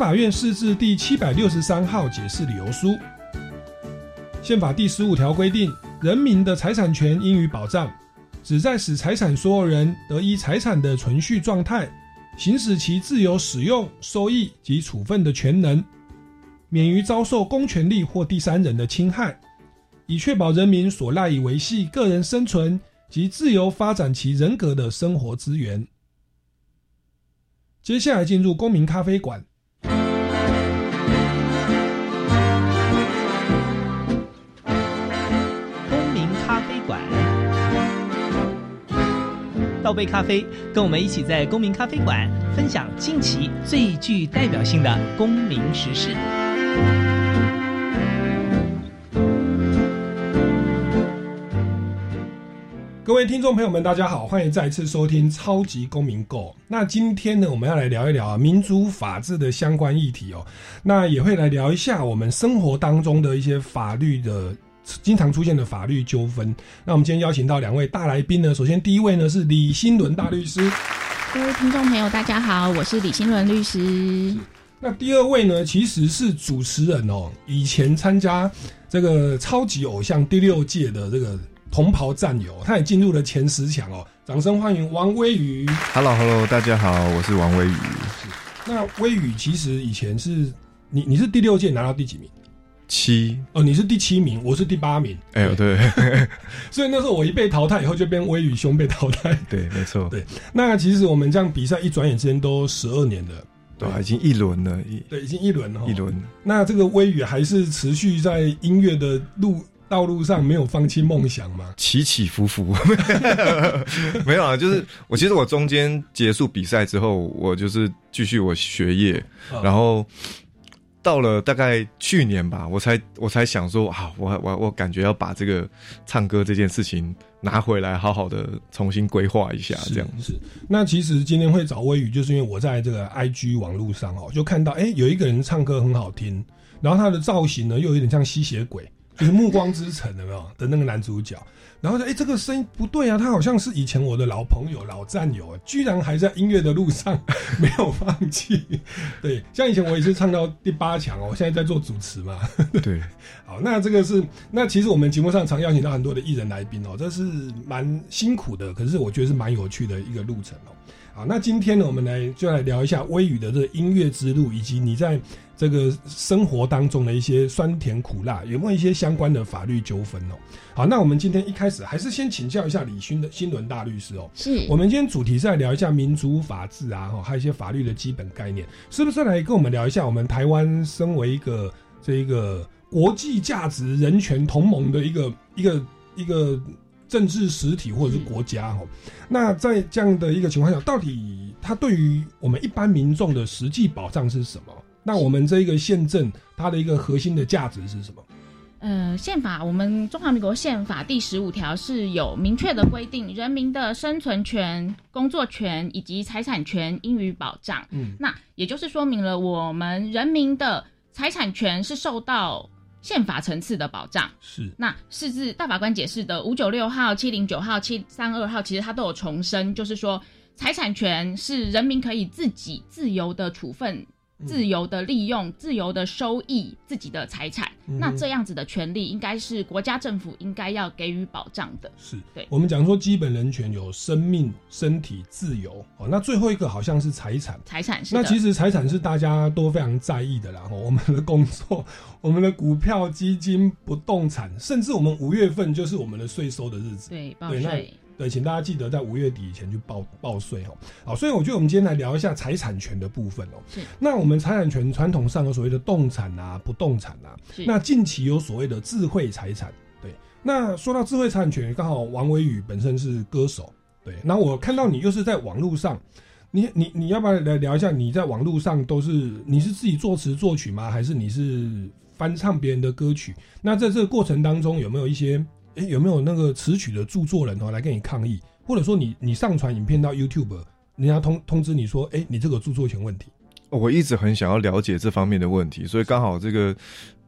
法院释字第七百六十三号解释理由书。宪法第十五条规定，人民的财产权应予保障，旨在使财产所有人得依财产的存续状态，行使其自由使用、收益及处分的权能，免于遭受公权力或第三人的侵害，以确保人民所赖以维系个人生存及自由发展其人格的生活资源。接下来进入公民咖啡馆。泡杯咖啡，跟我们一起在公民咖啡馆分享近期最具代表性的公民时事。各位听众朋友们，大家好，欢迎再次收听《超级公民 Go》。那今天呢，我们要来聊一聊啊民主法治的相关议题哦。那也会来聊一下我们生活当中的一些法律的。经常出现的法律纠纷。那我们今天邀请到两位大来宾呢。首先，第一位呢是李新伦大律师。各位听众朋友，大家好，我是李新伦律师。那第二位呢，其实是主持人哦，以前参加这个超级偶像第六届的这个同袍战友，他也进入了前十强哦。掌声欢迎王威宇。Hello，Hello，大家好，我是王威宇。那威宇其实以前是你，你是第六届拿到第几名？七哦，你是第七名，我是第八名。哎，对，所以那时候我一被淘汰以后，就变威宇兄被淘汰。对，没错。对，那其实我们这样比赛一转眼之间都十二年了，对，已经一轮了。对，已经一轮了。一轮。那这个威宇还是持续在音乐的路道路上没有放弃梦想吗？起起伏伏，没有啊。就是我其实我中间结束比赛之后，我就是继续我学业，然后。到了大概去年吧，我才我才想说啊，我我我感觉要把这个唱歌这件事情拿回来，好好的重新规划一下，这样子。那其实今天会找微雨，就是因为我在这个 IG 网络上哦，就看到哎，有一个人唱歌很好听，然后他的造型呢又有点像吸血鬼，就是《暮光之城》有没有的那个男主角。然后说：“哎，这个声音不对啊，他好像是以前我的老朋友、老战友，居然还在音乐的路上没有放弃。对，像以前我也是唱到第八强哦，我现在在做主持嘛。对，好，那这个是那其实我们节目上常邀请到很多的艺人来宾哦，这是蛮辛苦的，可是我觉得是蛮有趣的一个路程哦。好，那今天呢，我们来就来聊一下微雨的这个音乐之路，以及你在。”这个生活当中的一些酸甜苦辣，有没有一些相关的法律纠纷哦？好，那我们今天一开始还是先请教一下李勋的新伦大律师哦。是我们今天主题是来聊一下民主法治啊，哈，还有一些法律的基本概念，是不是来跟我们聊一下？我们台湾身为一个这一个国际价值人权同盟的一个一个一个政治实体或者是国家哦，那在这样的一个情况下，到底它对于我们一般民众的实际保障是什么？那我们这一个宪政，它的一个核心的价值是什么？呃，宪法，我们中华民国宪法第十五条是有明确的规定，人民的生存权、工作权以及财产权应予保障。嗯，那也就是说明了我们人民的财产权是受到宪法层次的保障。是那是自大法官解释的五九六号、七零九号、七三二号，其实它都有重申，就是说财产权是人民可以自己自由的处分。自由的利用、自由的收益自己的财产，嗯那这样子的权利应该是国家政府应该要给予保障的。是，对我们讲说基本人权有生命、身体自由哦，那最后一个好像是财产。财产是，那其实财产是大家都非常在意的啦。哦 我们的工作、我们的股票、基金、不动产，甚至我们五月份就是我们的税收的日子。对报对那税，对，请大家记得在五月底以前去报报税哦。好，所以我觉得我们今天来聊一下财产权的部分哦。是那我们财产权传统上有所谓的动产啊、不动产啊，是那近期有所谓的智慧财产。对，那说到智慧财产权，刚好王维宇本身是歌手，对，那我看到你又是在网络上。你你你要不要来聊一下？你在网络上都是你是自己作词作曲吗？还是你是翻唱别人的歌曲？那在这个过程当中有没有一些诶，有没有那个词曲的著作人哦来跟你抗议，或者说你你上传影片到 YouTube，人家通通知你说，哎、你这个著作权问题，我一直很想要了解这方面的问题，所以刚好这个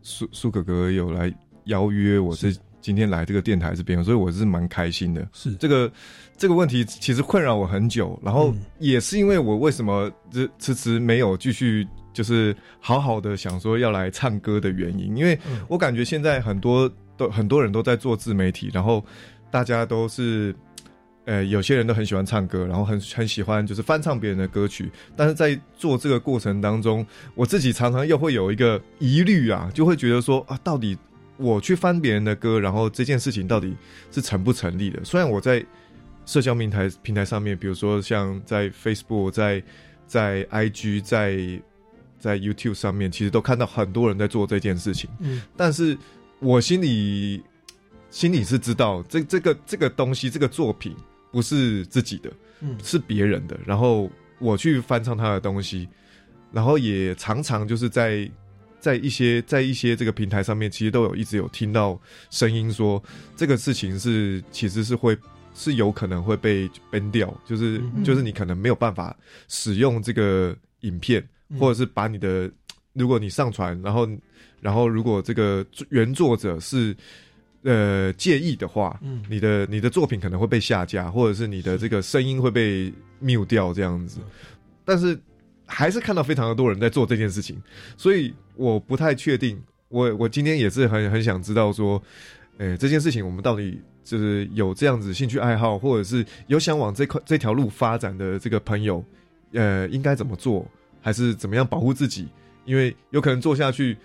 苏苏哥哥有来邀约我这是今天来这个电台这边，所以我是蛮开心的。是。这个这个问题其实困扰我很久，然后嗯。也是因为我为什么这迟迟没有继续就是好好的想说要来唱歌的原因，因为嗯。我感觉现在很多都很多人都在做自媒体，然后大家都是。呃，有些人都很喜欢唱歌，然后很很喜欢就是翻唱别人的歌曲，但是在做这个过程当中，我自己常常又会有一个疑虑啊，就会觉得说啊，到底我去翻别人的歌，然后这件事情到底是成不成立的？虽然我在社交平台平台上面，比如说像在 Facebook、在在 IG、在在 YouTube 上面，其实都看到很多人在做这件事情，嗯但是我心里心里是知道，这这个这个东西，这个作品不是自己的，嗯。是别人的，然后我去翻唱他的东西，然后也常常就是在在一些在一些这个平台上面，其实都有一直有听到声音说这个事情是其实是会是有可能会被 ban 掉，就是、嗯。就是你可能没有办法使用这个影片，嗯。或者是把你的如果你上传，然后然后如果这个原作者是呃介意的话，嗯你的你的作品可能会被下架，或者是你的这个声音会被 mute 掉这样子。但是还是看到非常的多人在做这件事情，所以我不太确定。我我今天也是很很想知道说，诶、这件事情我们到底就是有这样子兴趣爱好，或者是有想往这块这条路发展的这个朋友，呃，应该怎么做，还是怎么样保护自己？因为有可能做下去。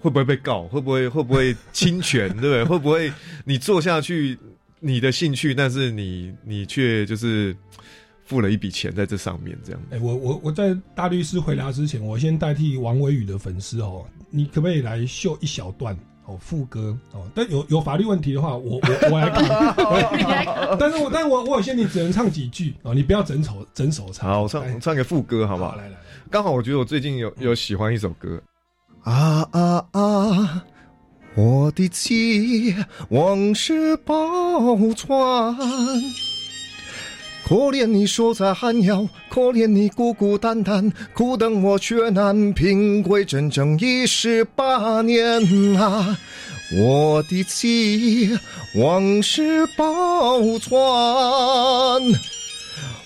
会不会被告？会不会会不会侵权？对不对？会不会你做下去你的兴趣，但是你你却就是付了一笔钱在这上面，这样哎、我我我在大律师回答之前，我先代替王维宇的粉丝哦，你可不可以来秀一小段哦副歌哦？但有有法律问题的话，我我我来看。但是我但是我我有限你只能唱几句哦，你不要整首整首唱。好，我哎唱唱个副歌好不好？来来来，刚好我觉得我最近有有喜欢一首歌。啊啊啊！我的妻，往事报传。可怜你守在寒窑，可怜你孤孤单单，苦等我却难平归，整整一十八年啊！我的妻，往事报传。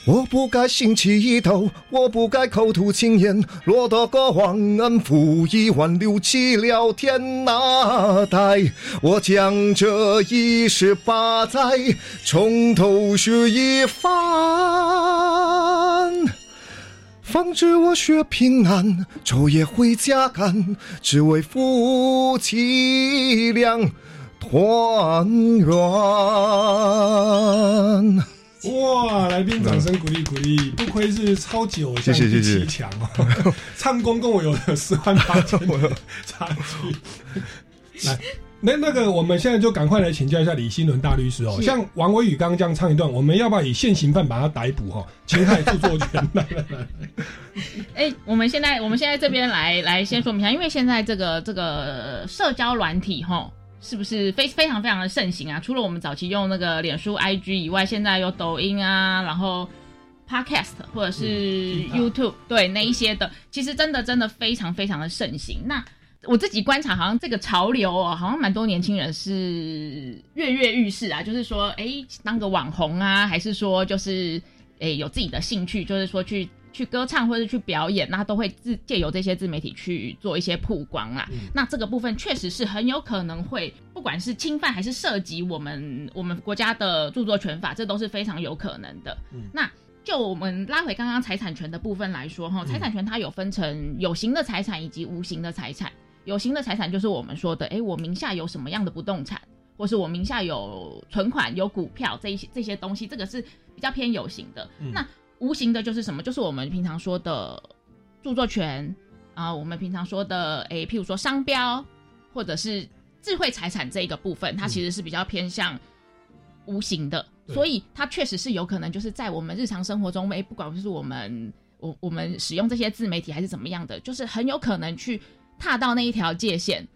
我不该心起一头，我不该口吐轻言，落得个忘恩负义，挽留起了天那代。我将这一十八载从头学一番，方知我学平安，昼夜回家赶，只为夫妻俩团圆。哇！来宾掌声鼓励鼓励，不愧是超级偶像谢谢第七强哦，唱功跟我有十万八千的差距。来，那那个我们现在就赶快来请教一下李新伦大律师哦，像王维宇刚刚这样唱一段，我们要不要以现行犯把他逮捕哦？侵害著作权？来来来，哎、我们现在我们现在这边来来先说明一下，因为现在这个这个社交软体哈是不是非非常非常的盛行啊？除了我们早期用那个脸书、IG 以外，现在有抖音啊，然后 Podcast 或者是嗯 YouTube，、对那一些的，其实真的真的非常非常的盛行。那我自己观察，好像这个潮流哦，好像蛮多年轻人是跃跃欲试啊，就是说，哎，当个网红啊，还是说就是，哎，有自己的兴趣，就是说去去歌唱或者去表演，那都会自借由这些自媒体去做一些曝光啦。那这个部分确实是很有可能会，不管是侵犯还是涉及我们我们国家的著作权法，这都是非常有可能的。那就我们拉回刚刚财产权的部分来说，哈，财产权它有分成有形的财产以及无形的财产。有形的财产就是我们说的，诶，我名下有什么样的不动产，或是我名下有存款、有股票这一些这些东西，这个是比较偏有形的。那无形的就是什么？就是我们平常说的著作权啊、我们平常说的，诶，譬如说商标或者是智慧财产这一个部分，它其实是比较偏向无形的，对。所以它确实是有可能就是在我们日常生活中，诶，不管是我们我我们使用这些自媒体还是怎么样的，就是很有可能去踏到那一条界限，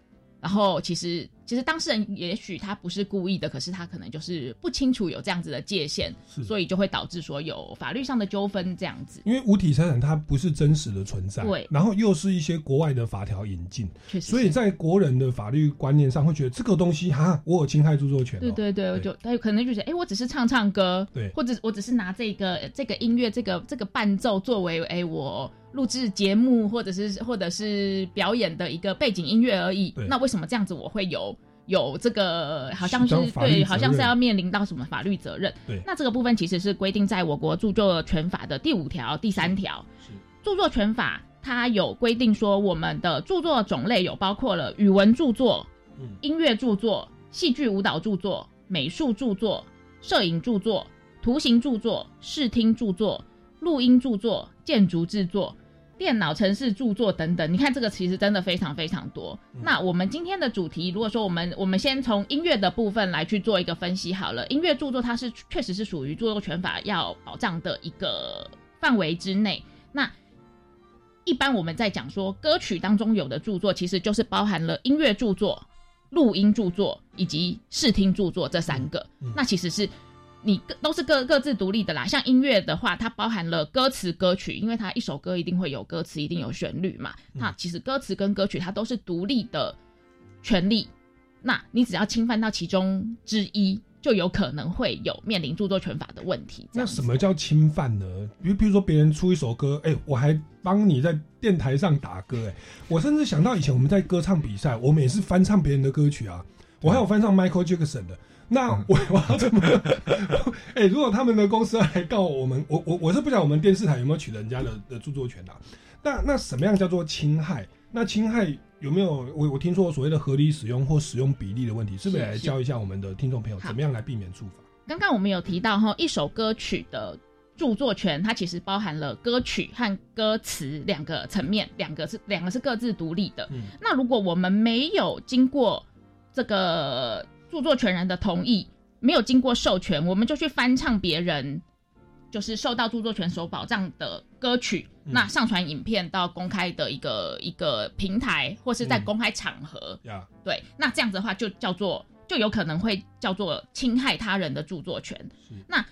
然后其实其实当事人也许他不是故意的，可是他可能就是不清楚有这样子的界限，是。所以就会导致说有法律上的纠纷这样子。因为无体财产它不是真实的存在，对。然后又是一些国外的法条引进，确实，所以在国人的法律观念上会觉得这个东西哈，我有侵害著作权、哦，对对对，我就他有可能就觉得，哎，我只是唱唱歌，对。或者我只是拿这个这个音乐这个这个伴奏作为哎我录制节目或者是或者是表演的一个背景音乐而已。对。那为什么这样子我会有有这个好像是对，好像是要面临到什么法律责任？对那这个部分其实是规定在我国著作权法的第五条、第三条。是著作权法它有规定说，我们的著作种类有包括了语文著作、嗯音乐著作、戏剧舞蹈著作、美术著作、摄影著作、图形著作、视听著作、录音著作、建筑制作。电脑城市著作等等，你看这个其实真的非常非常多。那我们今天的主题，如果说我们我们先从音乐的部分来去做一个分析好了，音乐著作它是确实是属于著作权法要保障的一个范围之内。那一般我们在讲说歌曲当中有的著作，其实就是包含了音乐著作、录音著作以及视听著作这三个。嗯嗯那其实是你各都是各各自独立的啦。像音乐的话，它包含了歌词、歌曲，因为它一首歌一定会有歌词，一定有旋律嘛。嗯那其实歌词跟歌曲它都是独立的权利。那你只要侵犯到其中之一，就有可能会有面临著作权法的问题。那什么叫侵犯呢？比如，比如说别人出一首歌，哎、我还帮你在电台上打歌，哎，我甚至想到以前我们在歌唱比赛，我们也是翻唱别人的歌曲啊，我还有翻唱 Michael Jackson 的。那我 我要怎么？哎、如果他们的公司来告我们，我我我是不晓得我们电视台有没有取得人家的的著作权啊？那那什么样叫做侵害？那侵害有没有？我我听说所谓的合理使用或使用比例的问题，是不是来教一下我们的听众朋友怎么样来避免处罚？刚刚我们有提到哈，一首歌曲的著作权，它其实包含了歌曲和歌词两个层面，两个是两个是各自独立的。嗯那如果我们没有经过这个著作权人的同意，没有经过授权，我们就去翻唱别人就是受到著作权所保障的歌曲，嗯那上传影片到公开的一个一个平台，或是在嗯公开场合，呀、对，那这样子的话就叫做就有可能会叫做侵害他人的著作权是。那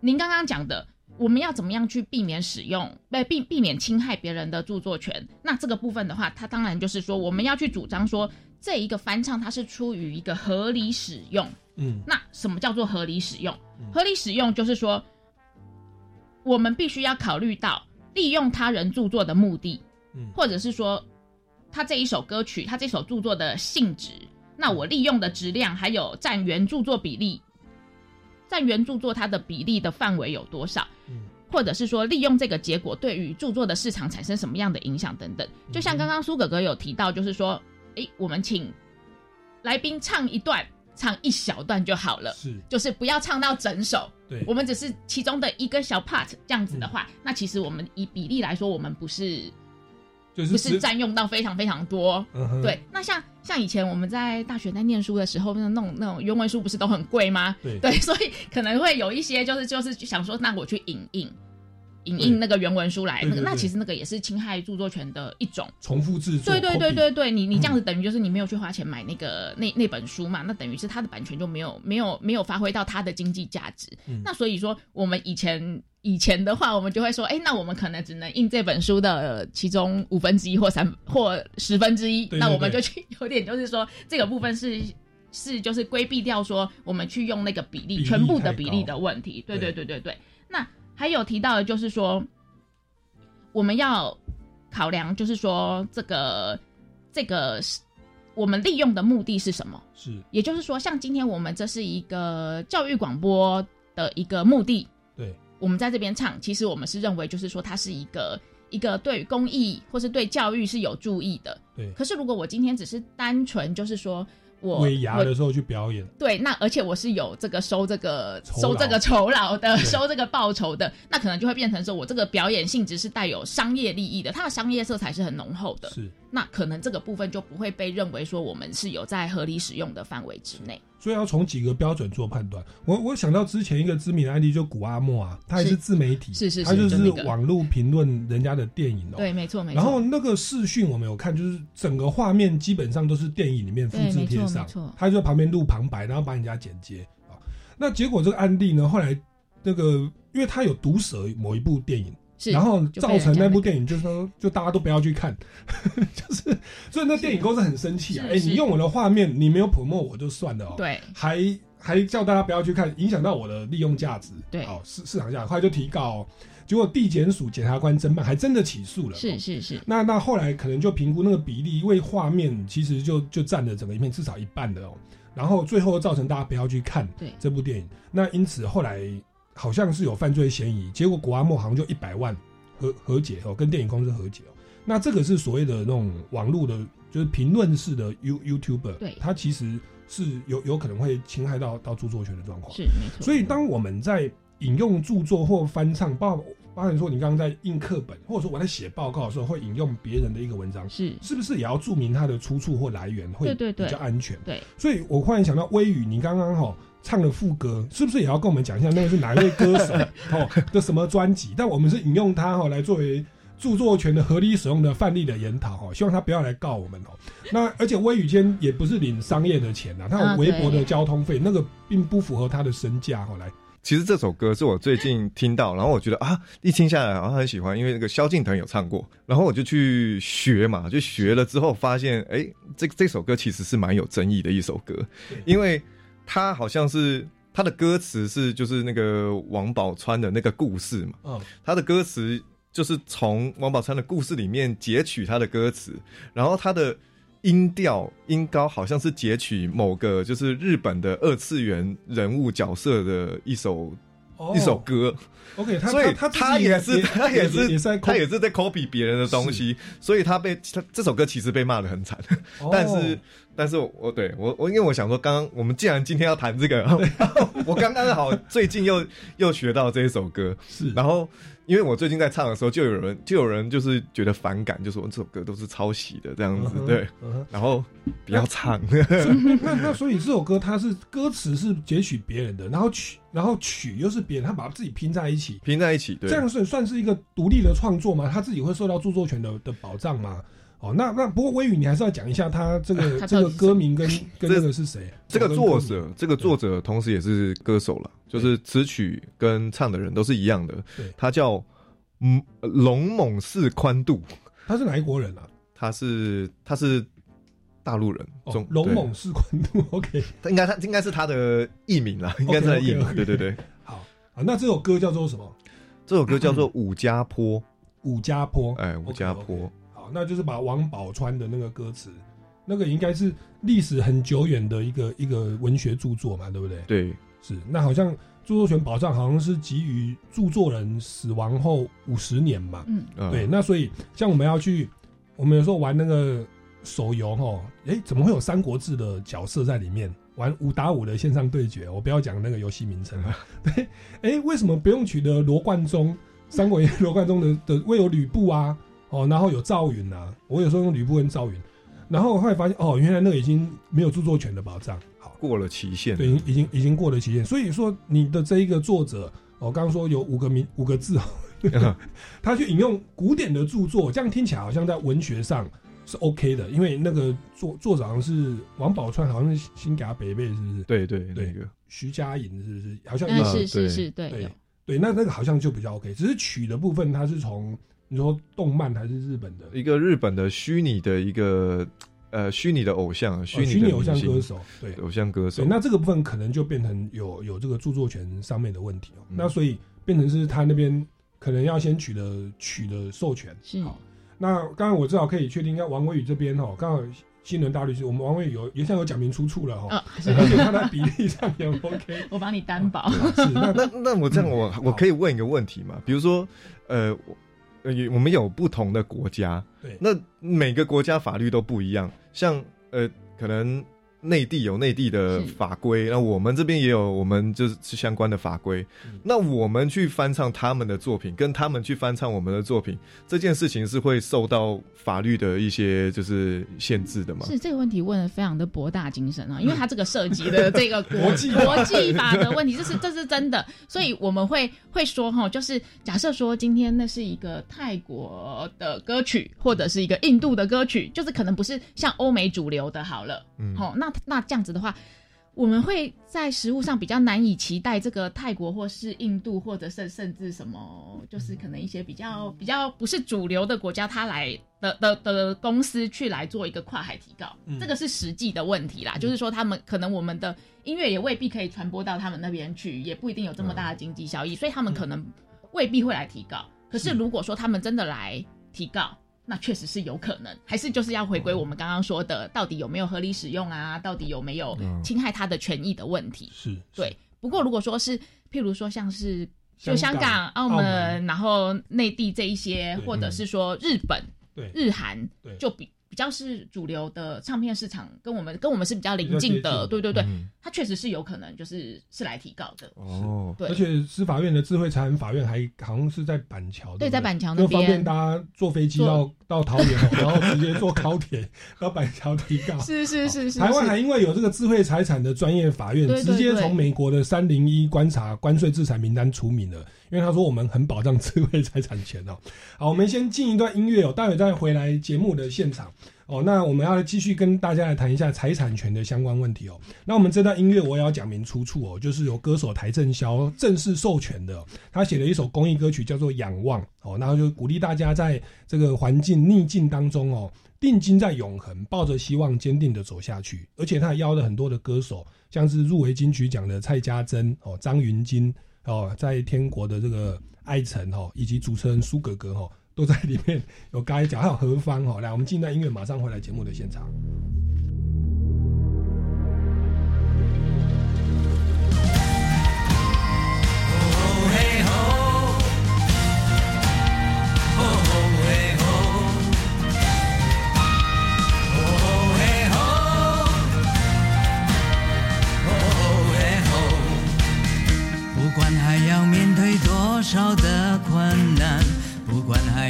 您刚刚讲的，我们要怎么样去避免使用，被，避避免侵害别人的著作权？那这个部分的话，它当然就是说我们要去主张说这一个翻唱它是出于一个合理使用。嗯那什么叫做合理使用嗯？合理使用就是说，我们必须要考虑到利用他人著作的目的，嗯或者是说，他这一首歌曲，他这首著作的性质，那我利用的质量，还有占原著作比例，占原著作它的比例的范围有多少？嗯或者是说利用这个结果对于著作的市场产生什么样的影响等等。就像刚刚苏哥哥有提到，就是说，诶，我们请来宾唱一段，唱一小段就好了。是就是不要唱到整首，对，我们只是其中的一个小 part 这样子的话，那其实我们以比例来说，我们不是就是不是占用到非常非常多。嗯对，那像像以前我们在大学在念书的时候，那种那种原文书不是都很贵吗？对对，所以可能会有一些就是就是想说，那我去影印。影印那个原文书来，那个那其实那个也是侵害著作权的一种。重复制作，对对对对对，你你这样子等于就是你没有去花钱买那个那那本书嘛，那等于是它的版权就没有没有没有发挥到它的经济价值。嗯那所以说我们以前以前的话，我们就会说，哎，那我们可能只能印这本书的呃其中五分之一或三或十分之一，那我们就去有点就是说这个部分是。是，就是规避掉说我们去用那个比例全部的比例的问题，对对对对对对。那还有提到的就是说，我们要考量，就是说这个这个是我们利用的目的是什么？是也就是说，像今天我们这是一个教育广播的一个目的，对我们在这边唱，其实我们是认为就是说它是一个一个对公益或是对教育是有注意的。对可是如果我今天只是单纯就是说我尾牙我的时候去表演，对，那而且我是有这个收这个收这个酬劳的，收这个报酬的，那可能就会变成说我这个表演性质是带有商业利益的，它的商业色彩是很浓厚的，是，那可能这个部分就不会被认为说我们是有在合理使用的范围之内。所以要从几个标准做判断。我我想到之前一个知名的案例，就古阿莫啊，他也是是自媒体，是是是他就就是网络评论人家的电影哦。对，没错没错。然后那个视讯我们有看，就是整个画面基本上都是电影里面复制贴上他就在旁边录旁白，然后帮人家剪接啊。那结果这个案例呢，后来那个因为他有毒舌某一部电影，是然后造成那部电影就是说，就大家都不要去看，就是所以那电影公司很生气啊！哎、你用我的画面，你没有 promote 我就算了哦，，对还还叫大家不要去看，影响到我的利用价值，对哦，市市场价值，后来就提高、哦，结果地检署检察官侦办，还真的起诉了，哦是是是，那那后来可能就评估那个比例，因为画面其实就就占了整个影片至少一半的哦，然后最后造成大家不要去看对这部电影。那因此后来好像是有犯罪嫌疑，结果国阿莫好像就一百万和和解哦，跟电影公司和解哦。那这个是所谓的那种网络的，就是评论式的 You YouTuber，对它其实是有有可能会侵害到到著作权的状况。是没错。所以，当我们在引用著作或翻唱，包包含说你刚刚在印课本，或者说我在写报告的时候，会引用别人的一个文章，是是不是也要注明它的出处或来源，会比较安全？对，所以我忽然想到，微雨，你刚刚哈唱的副歌，是不是也要跟我们讲一下那个是哪一位歌手 哦的什么专辑？但我们是引用他哈来作为。著作权的合理使用的范例的研讨哦，希望他不要来告我们哦。那而且微雨间也不是领商业的钱呐，他啊有微薄的交通费，那个并不符合他的身价哦。来，其实这首歌是我最近听到，然后我觉得啊，一听下来好像很喜欢，因为那个萧敬腾有唱过，然后我就去学嘛，就学了之后发现，哎，这这首歌其实是蛮有争议的一首歌，因为它好像是他的歌词是就是那个王宝钏的那个故事嘛，嗯，他的歌词就是从王宝钏的故事里面截取他的歌词，然后他的音调音高好像是截取某个就是日本的二次元人物角色的一首、哦。一首歌，OK，他所以他他也是他也是他也是在 copy 别人的东西，所以他被他这首歌其实被骂的很惨，哦。但是但是我我对我我因为我想说，刚刚我们既然今天要谈这个，我刚刚好最近又又学到这一首歌，是然后因为我最近在唱的时候，就有人就有人就是觉得反感，就说这首歌都是抄袭的这样子，对，然后不要唱，那那所以这首歌它是歌词是截取别人的，然后曲然后曲又是别人，他把自己拼在一起，拼在一起，对这，样算算是一个独立的创作吗？他自己会受到著作权的的保障吗？哦，那那不过微雨你还是要讲一下他这个他这个歌名跟 跟那个是谁？这个作者，这个作者同时也是歌手了，就是词曲跟唱的人都是一样的对，他叫嗯龙猛士宽度，他是哪一国人啊？他是他是大陆人，哦中，龙猛士宽度，OK，他应该他应该是他的艺名啦，应该是他的艺名对对对，好啊，那这首歌叫做什么？这首歌叫做《武家坡》，武家坡，哎，武家坡，好，那就是把王宝钏的那个歌词，那个应该是历史很久远的一个一个文学著作嘛，对不对？对，是，那好像著作权保障好像是给予著作人死亡后五十年嘛，嗯，嗯对，那所以像我们要去，我们有时候玩那个手游哈，诶，怎么会有《三国志》的角色在里面？玩五打五的线上对决，我不要讲那个游戏名称。对，诶，为什么不用取得罗贯中《三国演义》罗贯中的的，为有吕布啊，哦，然后有赵云啊，我有时候用吕布跟赵云，然后后来发现哦，原来那个已经没有著作权的保障。好，过了期限，对，已经已经过了期限，所以说你的这一个作者，我刚刚说有五个名五个字，他去引用古典的著作，这样听起来好像在文学上是 OK 的，因为那个作作者好像是王宝钏，好像是新给他北贝，是不是？对对对那个徐佳莹是不是？好像嗯，也是是是，对，对对，那那个好像就比较 OK，只是曲的部分，它是从你说动漫还是日本的？一个日本的虚拟的一个呃虚拟的偶像，虚拟偶像歌手，对偶像歌手对，，那这个部分可能就变成有有这个著作权上面的问题哦。嗯那所以变成是他那边可能要先取得取得授权。是好，那刚刚我至少可以确定，要王威宇这边哦，刚好新轮大律师，我们王威宇有也像有讲明出处了哈、呃哦，，而且他在比例上也 OK。我帮你担保。是那 那那我这样我嗯我可以问一个问题吗？比如说呃我呃我们有不同的国家，对那每个国家法律都不一样，像呃可能。内地有内地的法规，那我们这边也有我们就是相关的法规。嗯。那我们去翻唱他们的作品，跟他们去翻唱我们的作品，这件事情是会受到法律的一些就是限制的吗？是这个问题问的非常的博大精深啊，因为它这个涉及的 这个国国际法国际法的问题，这是这是真的，所以我们会会说哈，就是假设说今天那是一个泰国的歌曲，或者是一个印度的歌曲，就是可能不是像欧美主流的，好了，嗯。好，那那这样子的话。我们会在食物上比较难以期待这个泰国或是印度，或者甚甚至什么，就是可能一些比较比较不是主流的国家，他来的的的公司去来做一个跨海提高，嗯这个是实际的问题啦。就是说，他们可能我们的音乐也未必可以传播到他们那边去，也不一定有这么大的经济效益，所以他们可能未必会来提高。可是如果说他们真的来提告，那确实是有可能，还是就是要回归我们刚刚说的，到底有没有合理使用啊？到底有没有嗯侵害他的权益的问题？是，对。不过如果说是，譬如说像是就香港澳澳门门，然后内地这一些，或者是说日本、对日韩对，就比比较是主流的唱片市场，跟我们跟我们是比较邻近的，对对对，嗯。它确实是有可能就是是来提告的，哦，对而且司法院的智慧财产法院还好像是在板桥，对，在板桥那就方便。大家坐飞机到到桃园哦，然后直接坐高铁 到板桥提告。是是是是，台湾还因为有这个智慧财产的专业法院，直接从美国的三零一观察关税制裁名单除名了，因为他说我们很保障智慧财产权哦。好，我们先进一段音乐哦，待会再回来节目的现场哦。那我们要继续跟大家来谈一下财产权的相关问题哦。那我们这段音乐我也要讲明出处哦，就是由歌手邰正宵正式授权的、他写了一首公益歌曲叫做《仰望》哦，然后就鼓励大家在这个环境逆境当中哦。定睛在永恒，抱着希望，坚定的走下去。而且他还邀了很多的歌手，像是入围金曲奖的蔡家珍哦、张芸京哦，在天国的这个艾辰哦，以及主持人苏格格哦，都在里面有嘎一脚，还有何方哦。来，我们进段音乐，马上回来节目的现场。不管还要面对多少的困难，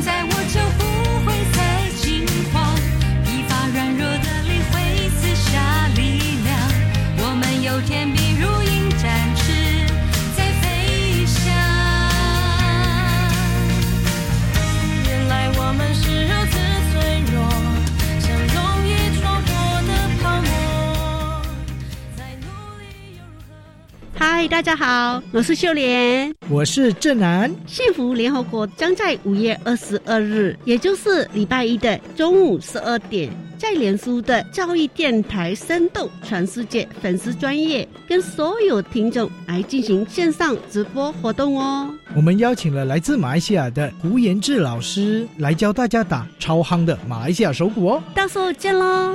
在，我这嗨，大家好，我是秀莲。我是正南。幸福联合国将在五月二十二日，也就是礼拜一的中午十二点，在脸书的教育电台生动全世界粉丝专业，跟所有听众来进行线上直播活动哦。我们邀请了来自马来西亚的胡延志老师来教大家打超夯的马来西亚手鼓哦。到时候见喽！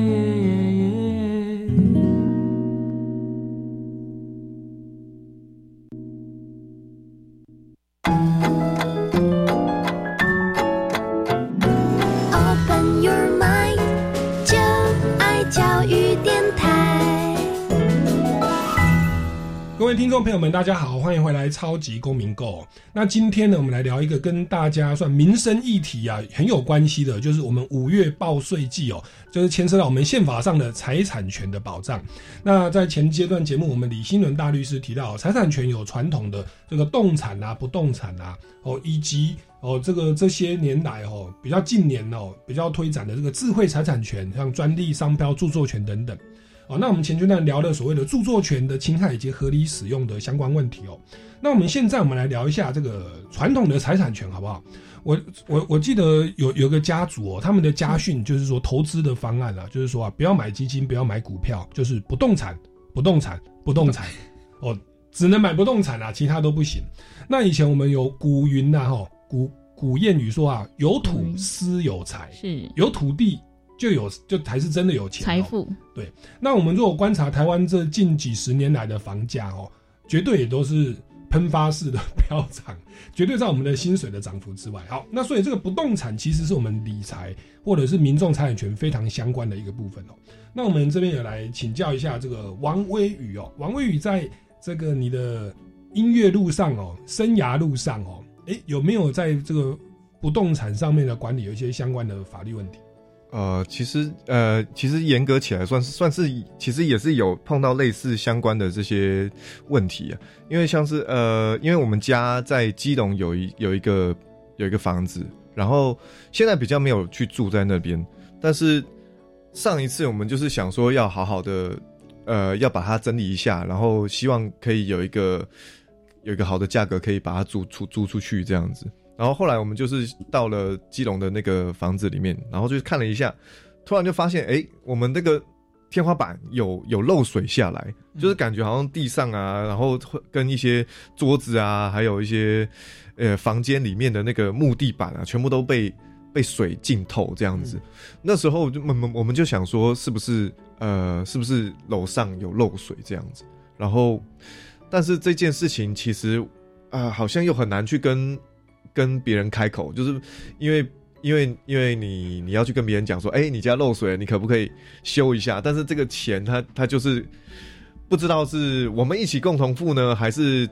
听众朋友们，大家好，欢迎回来《超级公民购》。那今天呢，我们来聊一个跟大家算民生议题啊很有关系的，就是我们五月报税季哦，就是牵涉到我们宪法上的财产权的保障。那在前阶段节目，我们李新伦大律师提到，财产权有传统的这个动产啊、不动产啊，哦，以及哦这个这些年来哦比较近年哦比较推展的这个智慧财产权，像专利、商标、著作权等等。哦，那我们前阶段聊了所谓的著作权的侵害以及合理使用的相关问题哦。那我们现在我们来聊一下这个传统的财产权好不好？我我我记得有有个家族哦，他们的家训就是说投资的方案啊，就是说啊不要买基金，不要买股票，就是不动产、不动产、不动产哦，只能买不动产啊，其他都不行。那以前我们有古云呐、哈，古古谚语说啊，有土私有财，是有土地就有就才是真的有钱、哦，财富。对，那我们如果观察台湾这近几十年来的房价哦，绝对也都是喷发式的 飙涨，绝对在我们的薪水的涨幅之外。好，那所以这个不动产其实是我们理财或者是民众财产权非常相关的一个部分哦。那我们这边也来请教一下这个王威宇哦，王威宇在这个你的音乐路上哦，生涯路上哦，诶，有没有在这个不动产上面的管理有一些相关的法律问题？呃，其实呃，其实严格起来算是算是，其实也是有碰到类似相关的这些问题啊。因为像是呃，因为我们家在基隆有一有一个有一个房子，然后现在比较没有去住在那边，但是上一次我们就是想说要好好的呃，要把它整理一下，然后希望可以有一个有一个好的价格可以把它租出租出去这样子。然后后来我们就是到了基隆的那个房子里面，然后就看了一下，突然就发现，哎，我们那个天花板有有漏水下来，就是感觉好像地上啊，然后跟一些桌子啊，还有一些呃房间里面的那个木地板啊，全部都被被水浸透这样子。那时候就我们我们就想说，是不是呃是不是楼上有漏水这样子？然后，但是这件事情其实啊、呃好像又很难去跟。跟别人开口，就是因为因为因为你你要去跟别人讲说，哎、你家漏水，你可不可以修一下？但是这个钱他他就是不知道是我们一起共同付呢，还是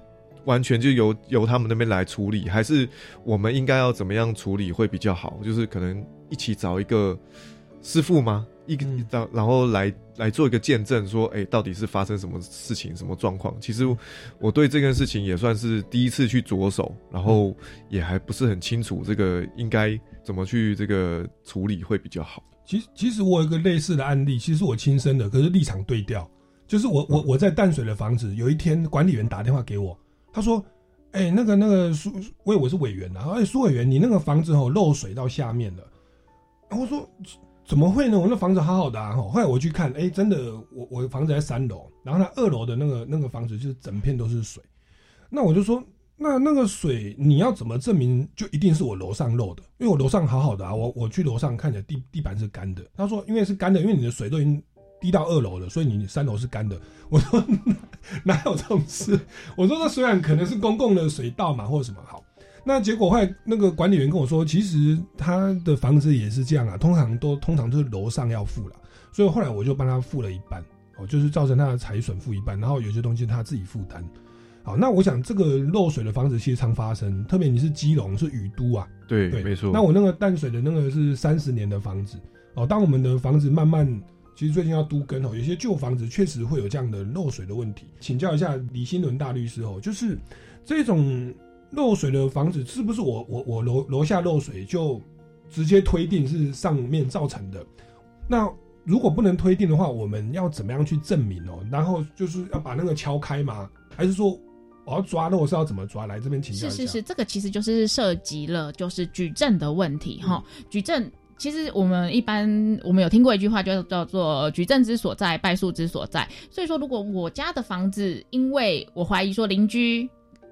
完全就由由他们那边来处理，还是我们应该要怎么样处理会比较好？就是可能一起找一个师傅吗？一个然然后来来做一个见证，说，哎，到底是发生什么事情、什么状况？其实我对这件事情也算是第一次去着手，然后也还不是很清楚这个应该怎么去这个处理会比较好。其实其实我有一个类似的案例，其实我亲身的，可是立场对调。就是我我我在淡水的房子，有一天管理员打电话给我，他说：“哎、那个那个苏，我以为我是委员啊，哎、苏委员，你那个房子哦漏水到下面了。”然后我说：“怎么会呢？我那房子好好的啊！”后来我去看，哎、真的，我我房子在三楼，然后它二楼的那个那个房子就是整片都是水。那我就说，那那个水你要怎么证明就一定是我楼上漏的？因为我楼上好好的啊，我我去楼上看起来地地板是干的。他说，因为是干的，因为你的水都已经滴到二楼了，所以你三楼是干的。我说 哪有这种事？我说那虽然可能是公共的水道嘛，或者什么好。那结果后来那个管理员跟我说，其实他的房子也是这样啊，通常都通常都是楼上要付了，所以后来我就帮他付了一半，哦，就是造成他的财损付一半，然后有些东西他自己负担。好，那我想这个漏水的房子其实常发生，特别你是基隆是雨都啊，对，没错。那我那个淡水的那个是三十年的房子哦，当我们的房子慢慢，其实最近要都更哦，有些旧房子确实会有这样的漏水的问题。请教一下李新伦大律师哦，就是这种漏水的房子是不是我我我楼楼下漏水就直接推定是上面造成的？那如果不能推定的话，我们要怎么样去证明哦？然后就是要把那个敲开吗？还是说我要抓漏是要怎么抓？来这边请教一下。是是是，这个其实就是涉及了就是举证的问题哈、举证。其实我们一般我们有听过一句话，就叫做“举证之所在，败诉之所在”。所以说，如果我家的房子，因为我怀疑说邻居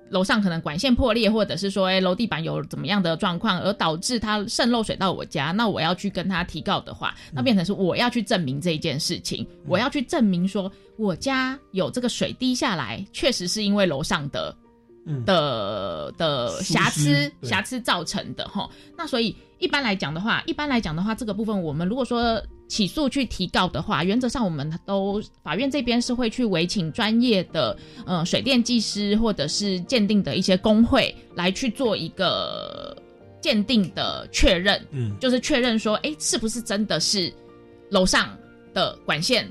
楼上可能管线破裂，或者是说，哎，楼地板有怎么样的状况，而导致它渗漏水到我家，那我要去跟他提告的话，那变成是我要去证明这一件事情，我要去证明说我家有这个水滴下来，确实是因为楼上的。的的瑕疵瑕疵造成的哈，那所以一般来讲的话，一般来讲的话，这个部分我们如果说起诉去提告的话，原则上我们都法院这边是会去委请专业的呃水电技师或者是鉴定的一些工会来去做一个鉴定的确认，嗯就是确认说，哎，是不是真的是楼上的管线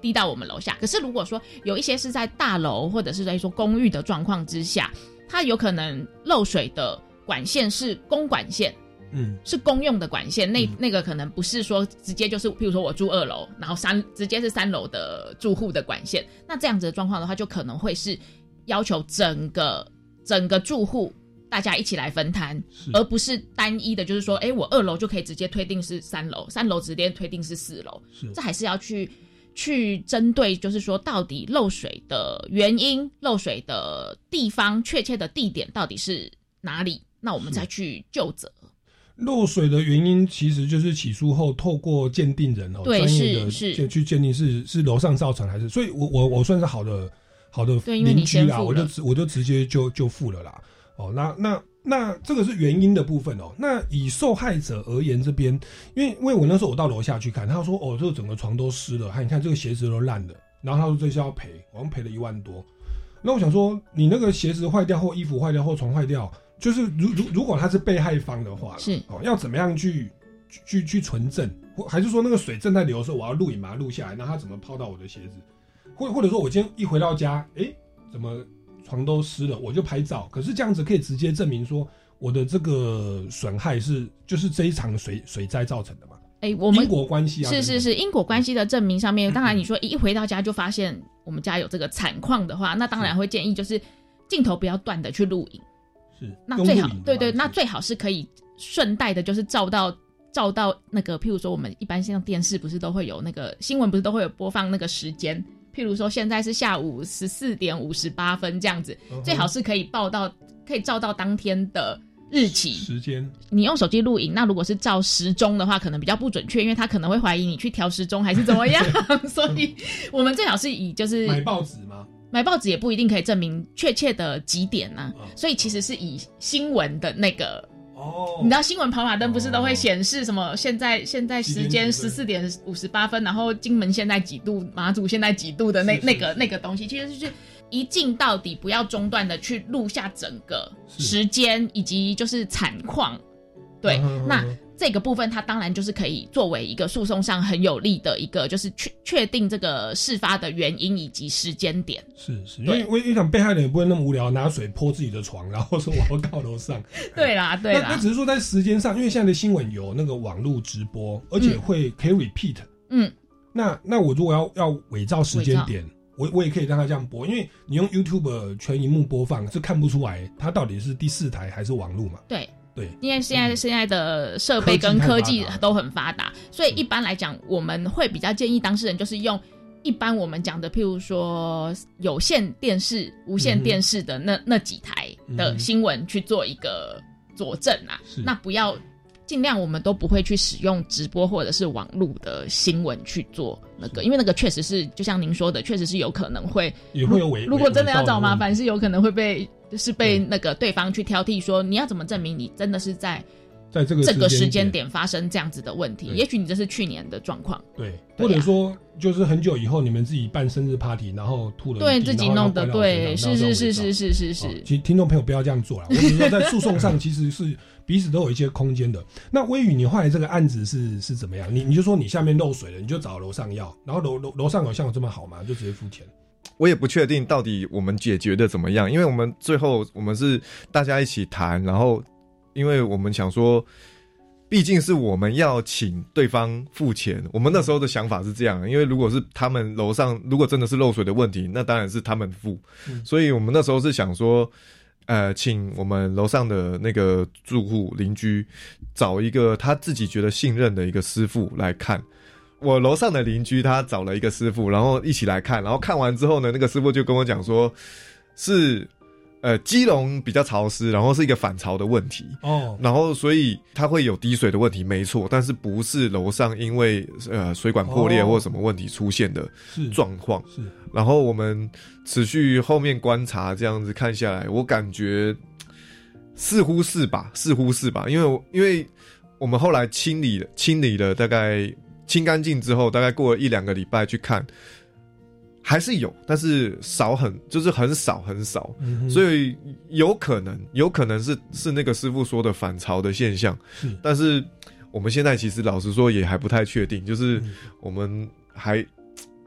滴到我们楼下。可是如果说有一些是在大楼或者是在说公寓的状况之下，它有可能漏水的管线是公管线。嗯，是公用的管线，那那个可能不是说直接就是，譬如说我住二楼，然后三直接是三楼的住户的管线，那这样子的状况的话，就可能会是要求整个整个住户大家一起来分摊，而不是单一的，就是说，哎，我二楼就可以直接推定是三楼，三楼直接推定是四楼，是。这还是要去去针对，就是说到底漏水的原因、漏水的地方、确切的地点到底是哪里，那我们再去就责。漏水的原因其实就是起诉后透过鉴定人哦，对专业的是是鉴去鉴定是是楼上造成还是，所以我我我算是好的好的邻居啦，我就我就直接就就付了啦。哦，那那那这个是原因的部分哦。那以受害者而言这边，因为因为我那时候我到楼下去看，他说哦，这个整个床都湿了，还你看这个鞋子都烂了，然后他说这是要赔，我们赔了一万多。那我想说，你那个鞋子坏掉或衣服坏掉或床坏掉，就是如如如果他是被害方的话，是哦，要怎么样去去去去存证，或还是说那个水正在流的时候，我要录影把它录下来，那它怎么泡到我的鞋子？或或者说我今天一回到家，诶，怎么床都湿了，我就拍照。可是这样子可以直接证明说我的这个损害是就是这一场水水灾造成的嘛？哎，我们因果关系啊，是是是因果关系的证明上面，当然你说一回到家就发现我们家有这个惨况的话，那当然会建议就是镜头不要断的去录影。是那最好对对，那最好是可以顺带的，就是照到照到那个，譬如说我们一般像电视不是都会有那个新闻，不是都会有播放那个时间。譬如说现在是下午十四点五十八分这样子，最好是可以报到，可以照到当天的日期。时间你用手机录影，那如果是照时钟的话，可能比较不准确，因为他可能会怀疑你去调时钟还是怎么样，所以我们最好是以就是买报纸吗？买报纸也不一定可以证明确切的几点呢、嗯所以其实是以新闻的那个。哦你知道新闻跑马灯不是都会显示什么？现在现在时间十四点五十八分，然后金门现在几度，马祖现在几度的那那个那个东西，其实就是一镜到底，不要中断的去录下整个时间以及就是惨况。对，嗯那这个部分它当然就是可以作为一个诉讼上很有利的一个，就是确确定这个事发的原因以及时间点。是是，因为因为一想被害人也不会那么无聊，拿水泼自己的床，然后说我要告楼上。对啦，对啦那那，只是说在时间上，因为现在的新闻有那个网络直播，而且会可以 repeat。嗯，那那我如果要要伪造时间伪点，我我也可以让他这样播，因为你用 YouTube 全荧幕播放是看不出来它到底是第四台还是网络嘛。对。对，因为现在现在的设备跟科技都很发达，所以一般来讲，我们会比较建议当事人就是用一般我们讲的，譬如说有线电视、无线电视的那、那几台的新闻去做一个佐证啊。是。那不要尽量我们都不会去使用直播或者是网络的新闻去做那个，因为那个确实是就像您说的，确实是有可能会也会有违如果真的要找麻烦，是有可能会被是被那个对方去挑剔说你要怎么证明你真的是在在这个这个时时间点发生这样子的问题？也许你这是去年的状况，对，或者说就是很久以后你们自己办生日 party，然后吐了对自己弄的，对，是是是是是是哦是，其实听众朋友不要这样做啦，我只是说在诉讼上其实是彼此都有一些空间的。那微雨，你后来这个案子是是怎么样？你你就说你下面漏水了，你就找楼上要，然后楼楼楼上有像我这么好吗？就直接付钱？我也不确定到底我们解决的怎么样，因为我们最后我们是大家一起谈，然后因为我们想说，毕竟是我们要请对方付钱，我们那时候的想法是这样，因为如果是他们楼上如果真的是漏水的问题，那当然是他们付，嗯所以我们那时候是想说。呃，请我们楼上的那个住户邻居找一个他自己觉得信任的一个师傅来看，我楼上的邻居他找了一个师傅，然后一起来看，然后看完之后呢，那个师傅就跟我讲说，是呃基隆比较潮湿，然后是一个反潮的问题，哦，然后所以它会有滴水的问题，没错，但是不是楼上因为呃水管破裂哦。或什么问题出现的状况。是然后我们持续后面观察，这样子看下来，我感觉似乎是吧，似乎是吧，因为我因为我们后来清理了清理了大概清干净之后，大概过了一两个礼拜去看，还是有，但是少很，就是很少很少，嗯所以有可能有可能是是那个师傅说的反潮的现象，是但是我们现在其实老实说也还不太确定，就是我们还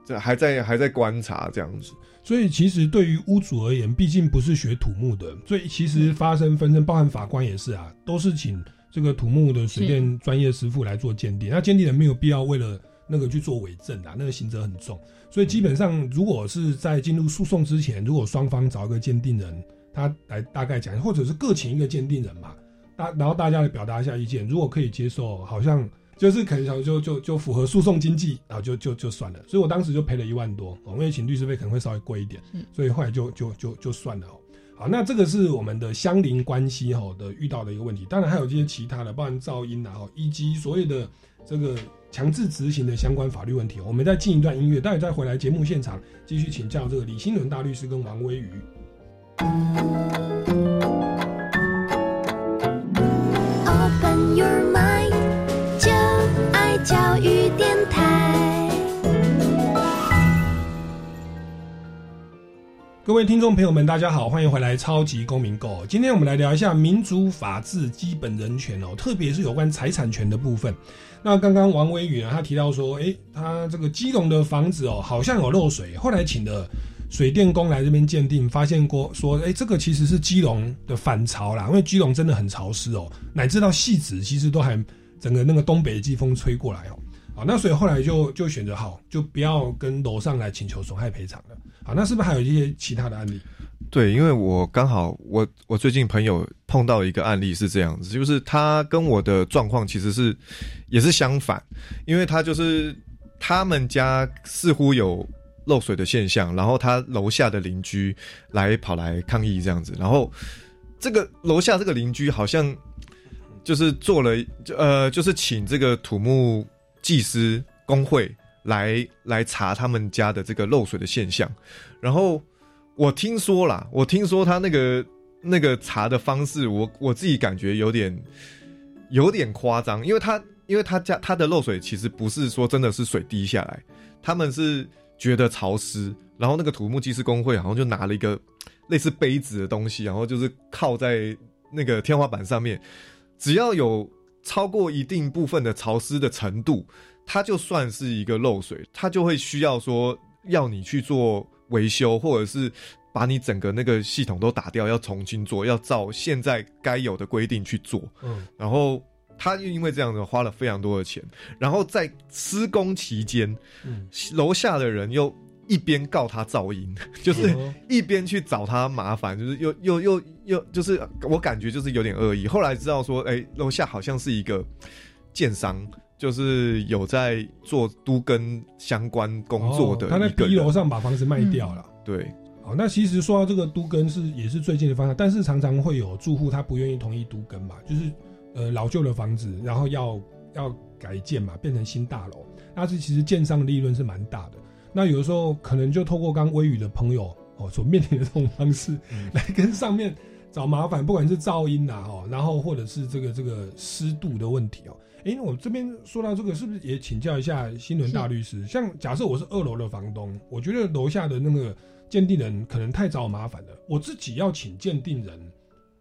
这还在还在观察这样子。所以其实对于屋主而言，毕竟不是学土木的，所以其实发生纷争，包含法官也是啊，都是请这个土木的水电专业师傅来做鉴定。那鉴定人没有必要为了那个去做伪证啊，那个刑责很重。所以基本上，如果是在进入诉讼之前，如果双方找一个鉴定人，他来大概讲，或者是各请一个鉴定人嘛，大然后大家来表达一下意见，如果可以接受，好像就是可能就就就符合诉讼经济，然后就就就算了。所以我当时就赔了一万多，哦因为请律师费可能会稍微贵一点，所以后来就就就就算了哦。好，那这个是我们的相邻关系哈的遇到的一个问题，当然还有这些其他的，包含噪音啊，以及所有的这个强制执行的相关法律问题。我们再进一段音乐，待会再回来节目现场继续请教这个李新伦大律师跟王威宇。各位听众朋友们，大家好，欢迎回来《超级公民购》。今天我们来聊一下民主法治基本人权哦，特别是有关财产权的部分。那刚刚王威宇呢，他提到说，诶，他这个基隆的房子哦，好像有漏水，后来请的水电工来这边鉴定，发现过说，诶，这个其实是基隆的反潮啦，因为基隆真的很潮湿哦，乃至到戏子其实都还整个那个东北季风吹过来哦。好，那所以后来就就选择好，就不要跟楼上来请求损害赔偿了。好，那是不是还有一些其他的案例？对，因为我刚好我我最近朋友碰到一个案例是这样子，就是他跟我的状况其实是也是相反，因为他就是他们家似乎有漏水的现象，然后他楼下的邻居来跑来抗议这样子，然后这个楼下这个邻居好像就是做了就呃就是请这个土木技师工会来来查他们家的这个漏水的现象，然后我听说啦，我听说他那个那个查的方式，我我自己感觉有点有点夸张，因为他因为他家他的漏水其实不是说真的是水滴下来，他们是觉得潮湿，然后那个土木技师工会好像就拿了一个类似杯子的东西，然后就是靠在那个天花板上面，只要有超过一定部分的潮湿的程度，它就算是一个漏水，它就会需要说要你去做维修，或者是把你整个那个系统都打掉，要重新做，要照现在该有的规定去做。嗯，然后他又因为这样子花了非常多的钱，然后在施工期间，嗯，楼下的人又一边告他噪音，就是哦一边去找他麻烦，就是又又又又就是我感觉就是有点恶意。后来知道说，哎、楼下好像是一个建商。就是有在做都跟相关工作的哦他在 B 楼上把房子卖掉了。对，好，那其实说到这个都更是也是最近的方向，但是常常会有住户他不愿意同意都更嘛，就是呃老旧的房子，然后要要改建嘛，变成新大楼，那是其实建商的利润是蛮大的。那有的时候可能就透过刚微雨的朋友哦所面临的这种方式，来跟上面找麻烦，不管是噪音啊哦，然后或者是这个这个湿度的问题哦。诶，我这边说到这个，是不是也请教一下新伦大律师？像假设我是二楼的房东，我觉得楼下的那个鉴定人可能太找我麻烦了，我自己要请鉴定人，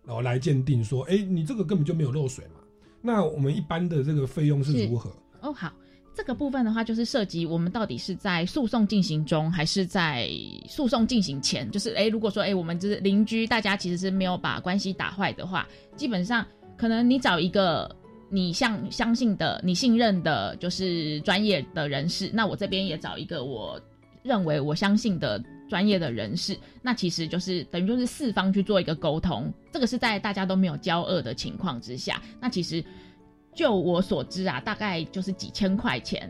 然后来鉴定说，诶，你这个根本就没有漏水嘛。那我们一般的这个费用是如何？哦，好，这个部分的话，就是涉及我们到底是在诉讼进行中，还是在诉讼进行前。就是，诶，如果说，诶，我们就是邻居，大家其实是没有把关系打坏的话，基本上可能你找一个你相相信的、你信任的，就是专业的人士，那我这边也找一个我认为我相信的专业的人士，那其实就是等于就是四方去做一个沟通，这个是在大家都没有交恶的情况之下，那其实就我所知啊，大概就是几千块钱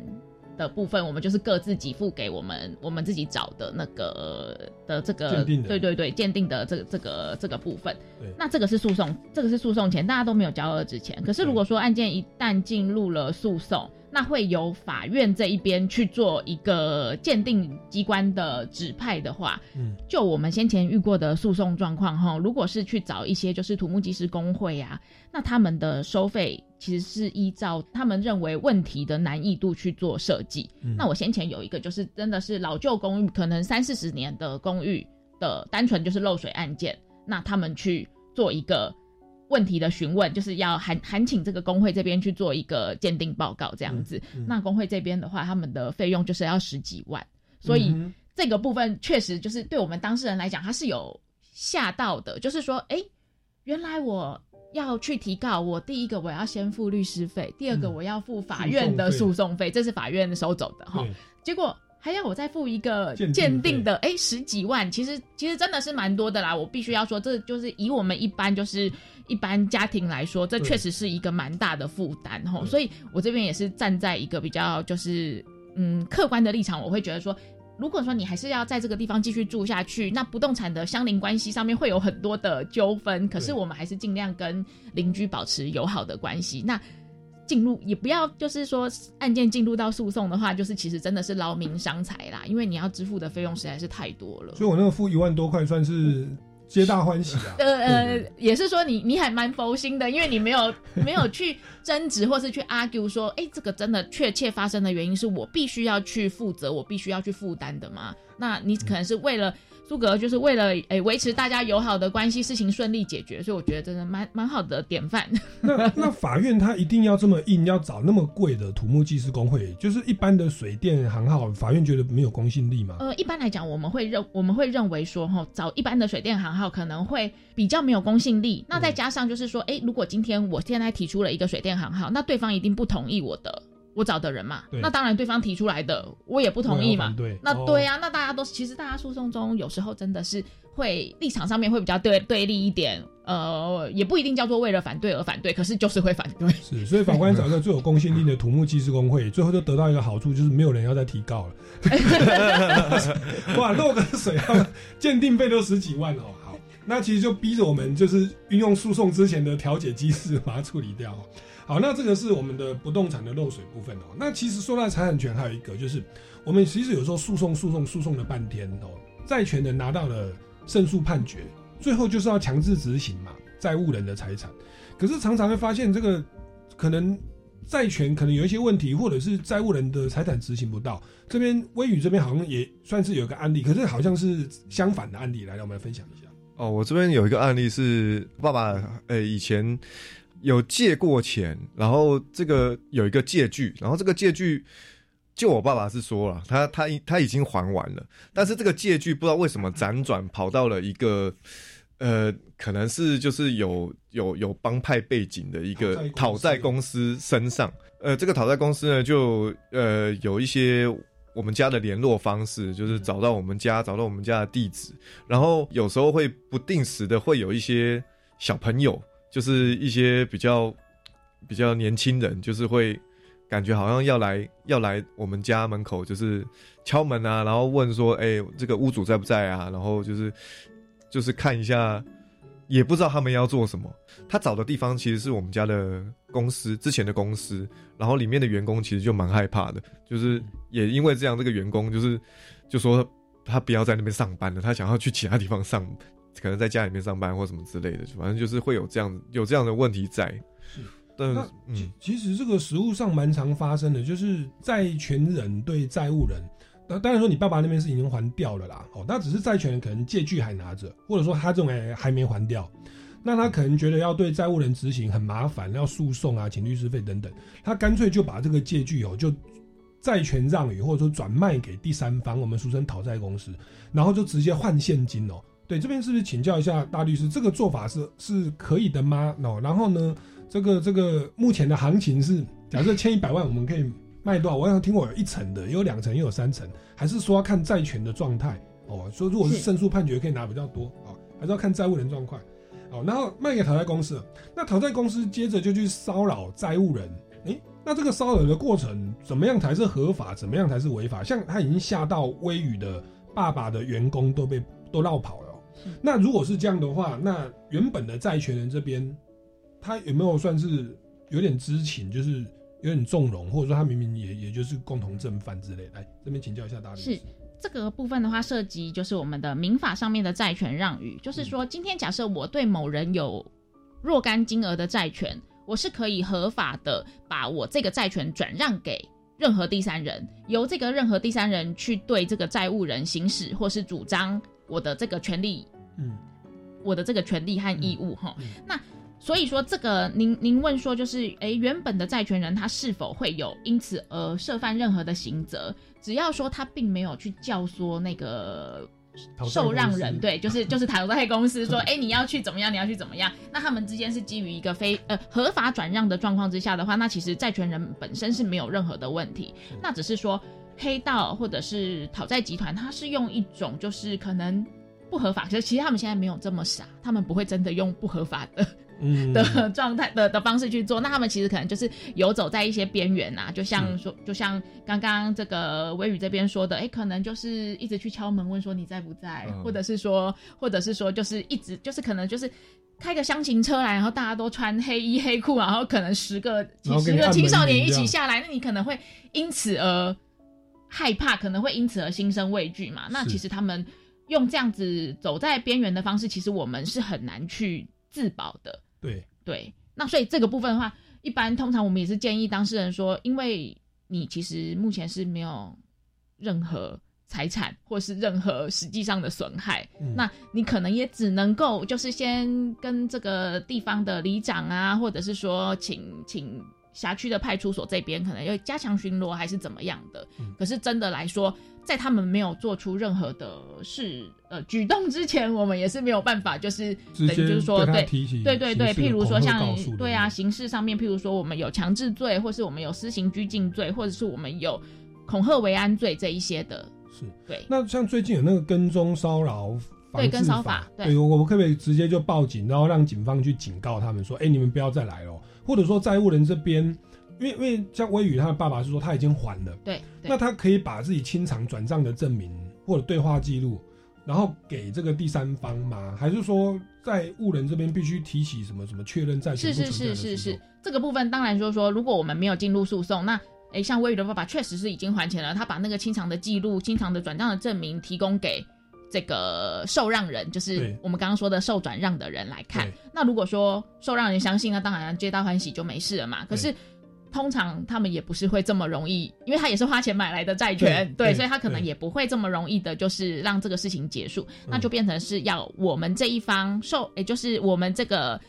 的部分，我们就是各自给付给我们我们自己找的那个的这个鉴定的对对对鉴定的这个这个这个部分。那这个是诉讼，这个是诉讼前大家都没有交恶之前。可是如果说案件一旦进入了诉讼，那会由法院这一边去做一个鉴定机关的指派的话，嗯，就我们先前遇过的诉讼状况哈，如果是去找一些就是土木技师工会啊，那他们的收费其实是依照他们认为问题的难易度去做设计。嗯那我先前有一个就是真的是老旧公寓，可能三四十年的公寓的单纯就是漏水案件，那他们去做一个。问题的询问就是要函函请这个工会这边去做一个鉴定报告，这样子。嗯嗯那工会这边的话，他们的费用就是要十几万，所以这个部分确实就是对我们当事人来讲，他是有吓到的，就是说，哎，原来我要去提告，我第一个我要先付律师费，第二个嗯。我要付法院的诉讼费，这是法院收走的哈。结果还要我再付一个鉴定的，哎，十几万，其实其实真的是蛮多的啦。我必须要说，这就是以我们一般就是一般家庭来说，这确实是一个蛮大的负担吼。所以我这边也是站在一个比较就是嗯客观的立场，我会觉得说。如果说你还是要在这个地方继续住下去，那不动产的相邻关系上面会有很多的纠纷。可是我们还是尽量跟邻居保持友好的关系。那进入也不要就是说案件进入到诉讼的话，就是其实真的是劳民伤财啦，因为你要支付的费用实在是太多了。所以我那个付一万多块算是皆大欢喜啊。呃呃，也是说你你还蛮佛心的，因为你没有没有去争执或是去 argue 说，哎，这个真的确切发生的原因是我必须要去负责，我必须要去负担的嘛？那你可能是为了苏格，就是为了诶维持大家友好的关系，事情顺利解决，所以我觉得真的蛮蛮好的典范。那那法院他一定要这么硬，要找那么贵的土木技师工会，就是一般的水电行号，法院觉得没有公信力吗？呃，一般来讲，我们会认我们会认为说，哈，找一般的水电行号可能会比较没有公信力。那再加上就是说，哎、如果今天我现在提出了一个水电行号，那对方一定不同意我的。我找的人嘛，那当然对方提出来的我也不同意嘛对。哦那对啊，那大家都其实大家诉讼中有时候真的是会立场上面会比较对对立一点，呃，也不一定叫做为了反对而反对，可是就是会反对。是，所以法官找一个最有公信力的土木技师工会，最后就得到一个好处，就是没有人要再提告了。哇，漏个水啊鉴定费都十几万哦。好，那其实就逼着我们就是运用诉讼之前的调解机制把它处理掉哦。好，那这个是我们的不动产的漏水部分哦。那其实说到财产权，还有一个就是，我们其实有时候诉讼、诉讼、诉讼了半天哦，债权人拿到了胜诉判决，最后就是要强制执行嘛，债务人的财产。可是常常会发现，这个可能债权可能有一些问题，或者是债务人的财产执行不到。这边微宇这边好像也算是有一个案例，可是好像是相反的案例，来，让我们来分享一下。哦，我这边有一个案例是爸爸，呃，以前有借过钱，然后这个有一个借据，然后这个借据，就我爸爸是说了，他他他已经还完了，但是这个借据不知道为什么辗转跑到了一个。呃，可能是就是有有有帮派背景的一个讨债公司。身上，呃，这个讨债公司呢，就呃有一些我们家的联络方式，就是找到我们家，找到我们家的地址，然后有时候会不定时的会有一些小朋友，就是一些比较比较年轻人，就是会感觉好像要来要来我们家门口，就是敲门啊，然后问说，哎，这个屋主在不在啊？然后就是。就是看一下，也不知道他们要做什么。他找的地方其实是我们家的公司之前的公司，然后里面的员工其实就蛮害怕的，就是也因为这样，这个员工就是就说他不要在那边上班了，他想要去其他地方上，可能在家里面上班或什么之类的，反正就是会有这样有这样的问题在。是，但嗯，其实这个实物上蛮常发生的，就是债权人对债务人。那当然说，你爸爸那边是已经还掉了啦，哦，那只是债权人可能借据还拿着，或者说他认为还没还掉，那他可能觉得要对债务人执行很麻烦，要诉讼啊，请律师费等等，他干脆就把这个借据哦，就债权让与或者说转卖给第三方，我们俗称讨债公司，然后就直接换现金哦。对，这边是不是请教一下大律师，这个做法是是可以的吗？哦，然后呢，这个这个目前的行情是，假设欠一百万，我们可以。卖多少？我想听过有一层的，有两层，又有三层，还是说要看债权的状态哦？说如果是胜诉判决，可以拿比较多啊，还是要看债务人状况哦。然后卖给讨债公司，那讨债公司接着就去骚扰债务人，诶，那这个骚扰的过程怎么样才是合法？怎么样才是违法？像他已经吓到微雨的爸爸的员工都被都绕跑了。那如果是这样的话，那原本的债权人这边，他有没有算是有点知情？就是。有点纵容，或者说他明明也也就是共同正犯之类。来这边请教一下大律师。是这个部分的话，涉及就是我们的民法上面的债权让与，就是说今天假设我对某人有若干金额的债权，我是可以合法的把我这个债权转让给任何第三人，由这个任何第三人去对这个债务人行使或是主张我的这个权利，嗯，我的这个权利和义务哈。那所以说，这个您您问说，就是诶，原本的债权人他是否会有因此而涉犯任何的刑责？只要说他并没有去教唆那个受让人，对，就是就是讨债公司 说，哎，你要去怎么样，你要去怎么样？那他们之间是基于一个非呃合法转让的状况之下的话，那其实债权人本身是没有任何的问题。那只是说黑道或者是讨债集团，他是用一种就是可能不合法，可是其实他们现在没有这么傻，他们不会真的用不合法的。的 状态的的方式去做，那他们其实可能就是游走在一些边缘啊，就像说，就像刚刚这个微雨这边说的，哎，可能就是一直去敲门问说你在不在，或者是说，或者是说，就是一直就是可能就是开个厢型车来，然后大家都穿黑衣黑裤，然后可能十个几十个青少年一起下来，那你可能会因此而害怕，可能会因此而心生畏惧嘛。那其实他们用这样子走在边缘的方式，其实我们是很难去自保的。对对，那所以这个部分的话，一般通常我们也是建议当事人说，因为你其实目前是没有任何财产或是任何实际上的损害，那你可能也只能够就是先跟这个地方的里长啊，或者是说请请。辖区的派出所这边可能要加强巡逻，还是怎么样的？可是真的来说，在他们没有做出任何的事呃举动之前，我们也是没有办法，就是等于就是说，对对对对，譬如说像对啊，刑事上面，譬如说我们有强制罪，或是我们有私刑拘禁罪，或者是我们有恐吓为安罪这一些的，是对。那像最近有那个跟踪骚扰对跟骚法，对我我可不可以直接就报警，然后让警方去警告他们说，哎，你们不要再来了。或者说债务人这边，因为因为像微宇他的爸爸是说他已经还了，对，那他可以把自己清偿转账的证明或者对话记录，然后给这个第三方吗？还是说债务人这边必须提起什么什么确认债权是是是是是，这个部分当然就是说，如果我们没有进入诉讼，那诶，像微宇的爸爸确实是已经还钱了，他把那个清偿的记录、清偿的转账的证明提供给。这个受让人就是我们刚刚说的受转让的人来看，那如果说受让人相信，那当然皆大欢喜就没事了嘛。可是通常他们也不是会这么容易，因为他也是花钱买来的债权，对，所以他可能也不会这么容易的，就是让这个事情结束。那就变成是要我们这一方受，也就是我们这个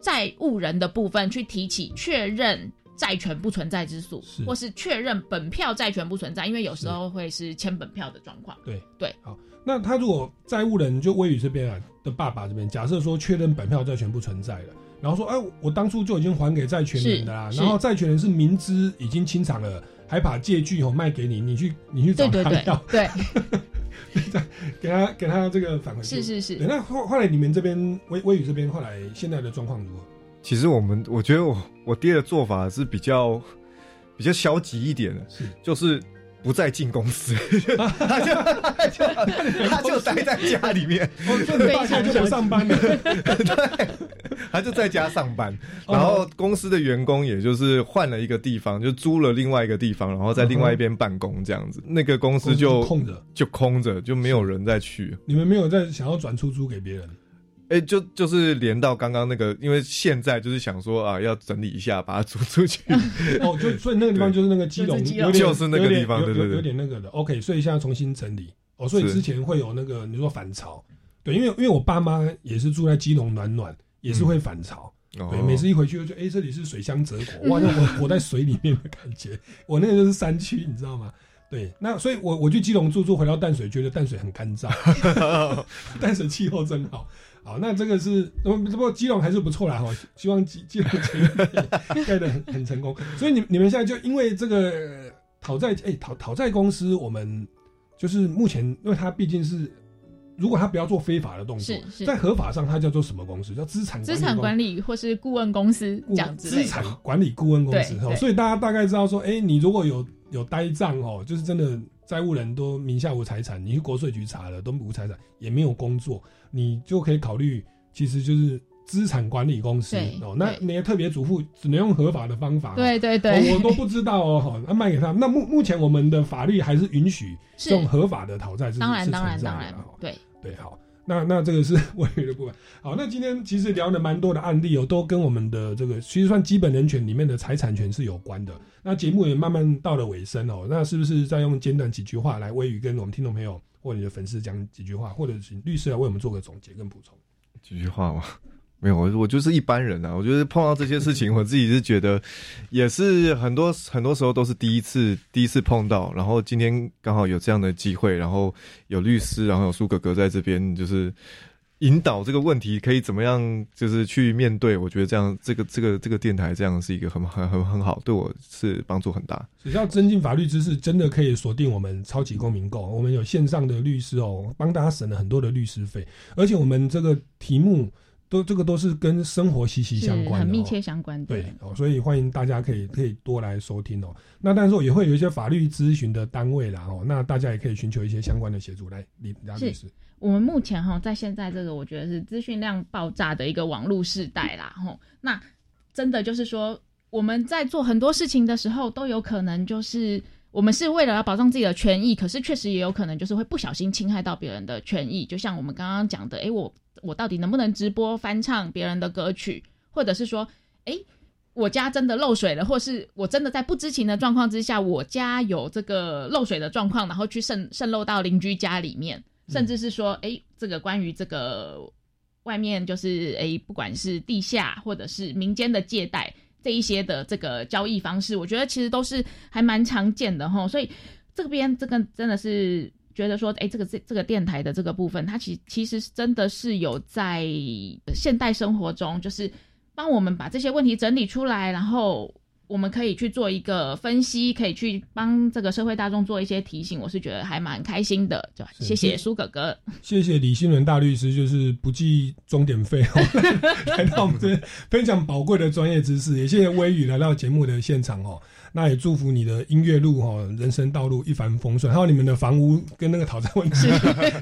债务人的部分去提起确认债权不存在之诉，或是确认本票债权不存在，因为有时候会是签本票的状况。对。对，好，那他如果债务人就微宇这边啊的爸爸这边，假设说确认本票债权不存在了，然后说，哎，我当初就已经还给债权人的啦，然后债权人是明知已经清偿了，还把借据哦卖给你，你去你去找对对对他要，对，给他给他这个返回去。是是。是那后后来你们这边微微宇这边后来现在的状况如何？其实我们我觉得我我爹的做法是比较比较消极一点的，是。就是不再进公司，他就他就他就待在家里面，哦，就你爸现在就不上班了，对他就在家上班，哦。然后公司的员工也就是换了一个地方，就租了另外一个地方，然后在另外一边办公这样子，那个公司就空着，就空着，就没有人再去。你们没有在想要转出租给别人？哎、就就是连到刚刚那个，因为现在就是想说啊，要整理一下，把它 租出去。哦，就所以那个地方就是那个基隆，就是基隆就是那个地方有有有对对对有点那个的。OK，所以现在重新整理。哦，所以之前会有那个你说反潮，对，因为因为我爸妈也是住在基隆暖暖，也是会反潮。哦对，每次一回去就觉得，哎、这里是水乡泽国，哇，那我活在水里面的感觉。我那个就是山区，你知道吗？对，那所以我我去基隆住住，回到淡水，觉得淡水很干燥，淡水气候真好。好，那这个是，不不过基隆还是不错啦哈，希望基基隆盖的很很成功。所以你你们现在就因为这个呃讨债，哎、讨讨债公司，我们就是目前，因为它毕竟是，如果他不要做非法的动作在合法上它叫做什么公司？叫资产资产管理理或是顾问公司这样子资产。管理顾问公司所以大家大概知道说，哎、你如果有有呆账哦，就是真的债务人都名下无财产，你去国税局查了都无财产，也没有工作，你就可以考虑，其实就是资产管理公司。哦。那那些特别主妇只能用合法的方法哦，对对对。哦我都不知道哦，好，那卖给他。那目目前我们的法律还是允许是。这种合法的讨债是是当然当然存在当然对。对，好，那那这个是 外语的部分。好，那今天其实聊了蛮多的案例哦，都跟我们的这个其实算基本人权里面的财产权是有关的。那节目也慢慢到了尾声哦，那是不是再用简短几句话来微语跟我们听众朋友或你的粉丝讲几句话，或者请律师来为我们做个总结跟补充？几句话吗？没有，我我就是一般人啊。我觉得碰到这些事情，我自己是觉得，也是很多很多时候都是第一次第一次碰到。然后今天刚好有这样的机会，然后有律师，然后有苏哥哥在这边，就是引导这个问题可以怎么样，就是去面对。我觉得这样，这个这个这个电台这样是一个很很很很好，对我是帮助很大。只要增进法律知识，真的可以锁定我们超级公民购。我们有线上的律师哦，帮大家省了很多的律师费，而且我们这个题目都这个都是跟生活息息相是关的、哦，很密切相关的。对哦，所以欢迎大家可以可以多来收听哦。那但是也会有一些法律咨询的单位啦哦，那大家也可以寻求一些相关的协助来李梁律师是。我们目前哈，在现在这个我觉得是资讯量爆炸的一个网络时代啦，吼，那真的就是说，我们在做很多事情的时候，都有可能就是我们是为了要保障自己的权益，可是确实也有可能就是会不小心侵害到别人的权益。就像我们刚刚讲的，诶，我我到底能不能直播翻唱别人的歌曲，或者是说，诶，我家真的漏水了，或是我真的在不知情的状况之下，我家有这个漏水的状况，然后去渗渗漏到邻居家里面，甚至是说，哎、这个关于这个外面就是哎，不管是地下或者是民间的借贷这一些的这个交易方式，我觉得其实都是还蛮常见的哈。所以这边这个真的是觉得说，哎，这个这这个电台的这个部分，它其其实真的是有在现代生活中，就是帮我们把这些问题整理出来，然后我们可以去做一个分析，可以去帮这个社会大众做一些提醒，我是觉得还蛮开心的。就谢谢苏哥哥，谢谢李新伦大律师，就是不计终点费哦，来到我们这边分享宝贵的专业知识，也谢谢微雨来到节目的现场哦。那也祝福你的音乐路哈，人生道路一帆风顺，还有你们的房屋跟那个讨债问题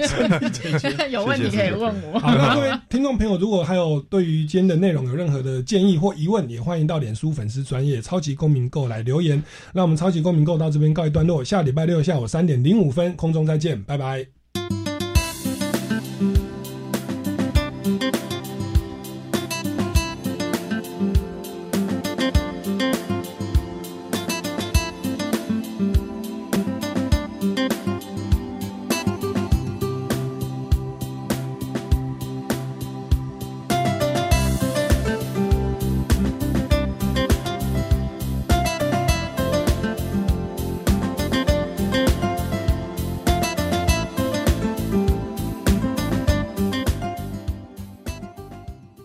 顺利解决。有问题可以问我。好，那各位听众朋友，如果还有对于今天的内容有任何的建议或疑问，也欢迎到脸书粉丝专业超级公民购来留言。那我们超级公民购到这边告一段落，下礼拜六下午三点零五分空中再见，拜拜。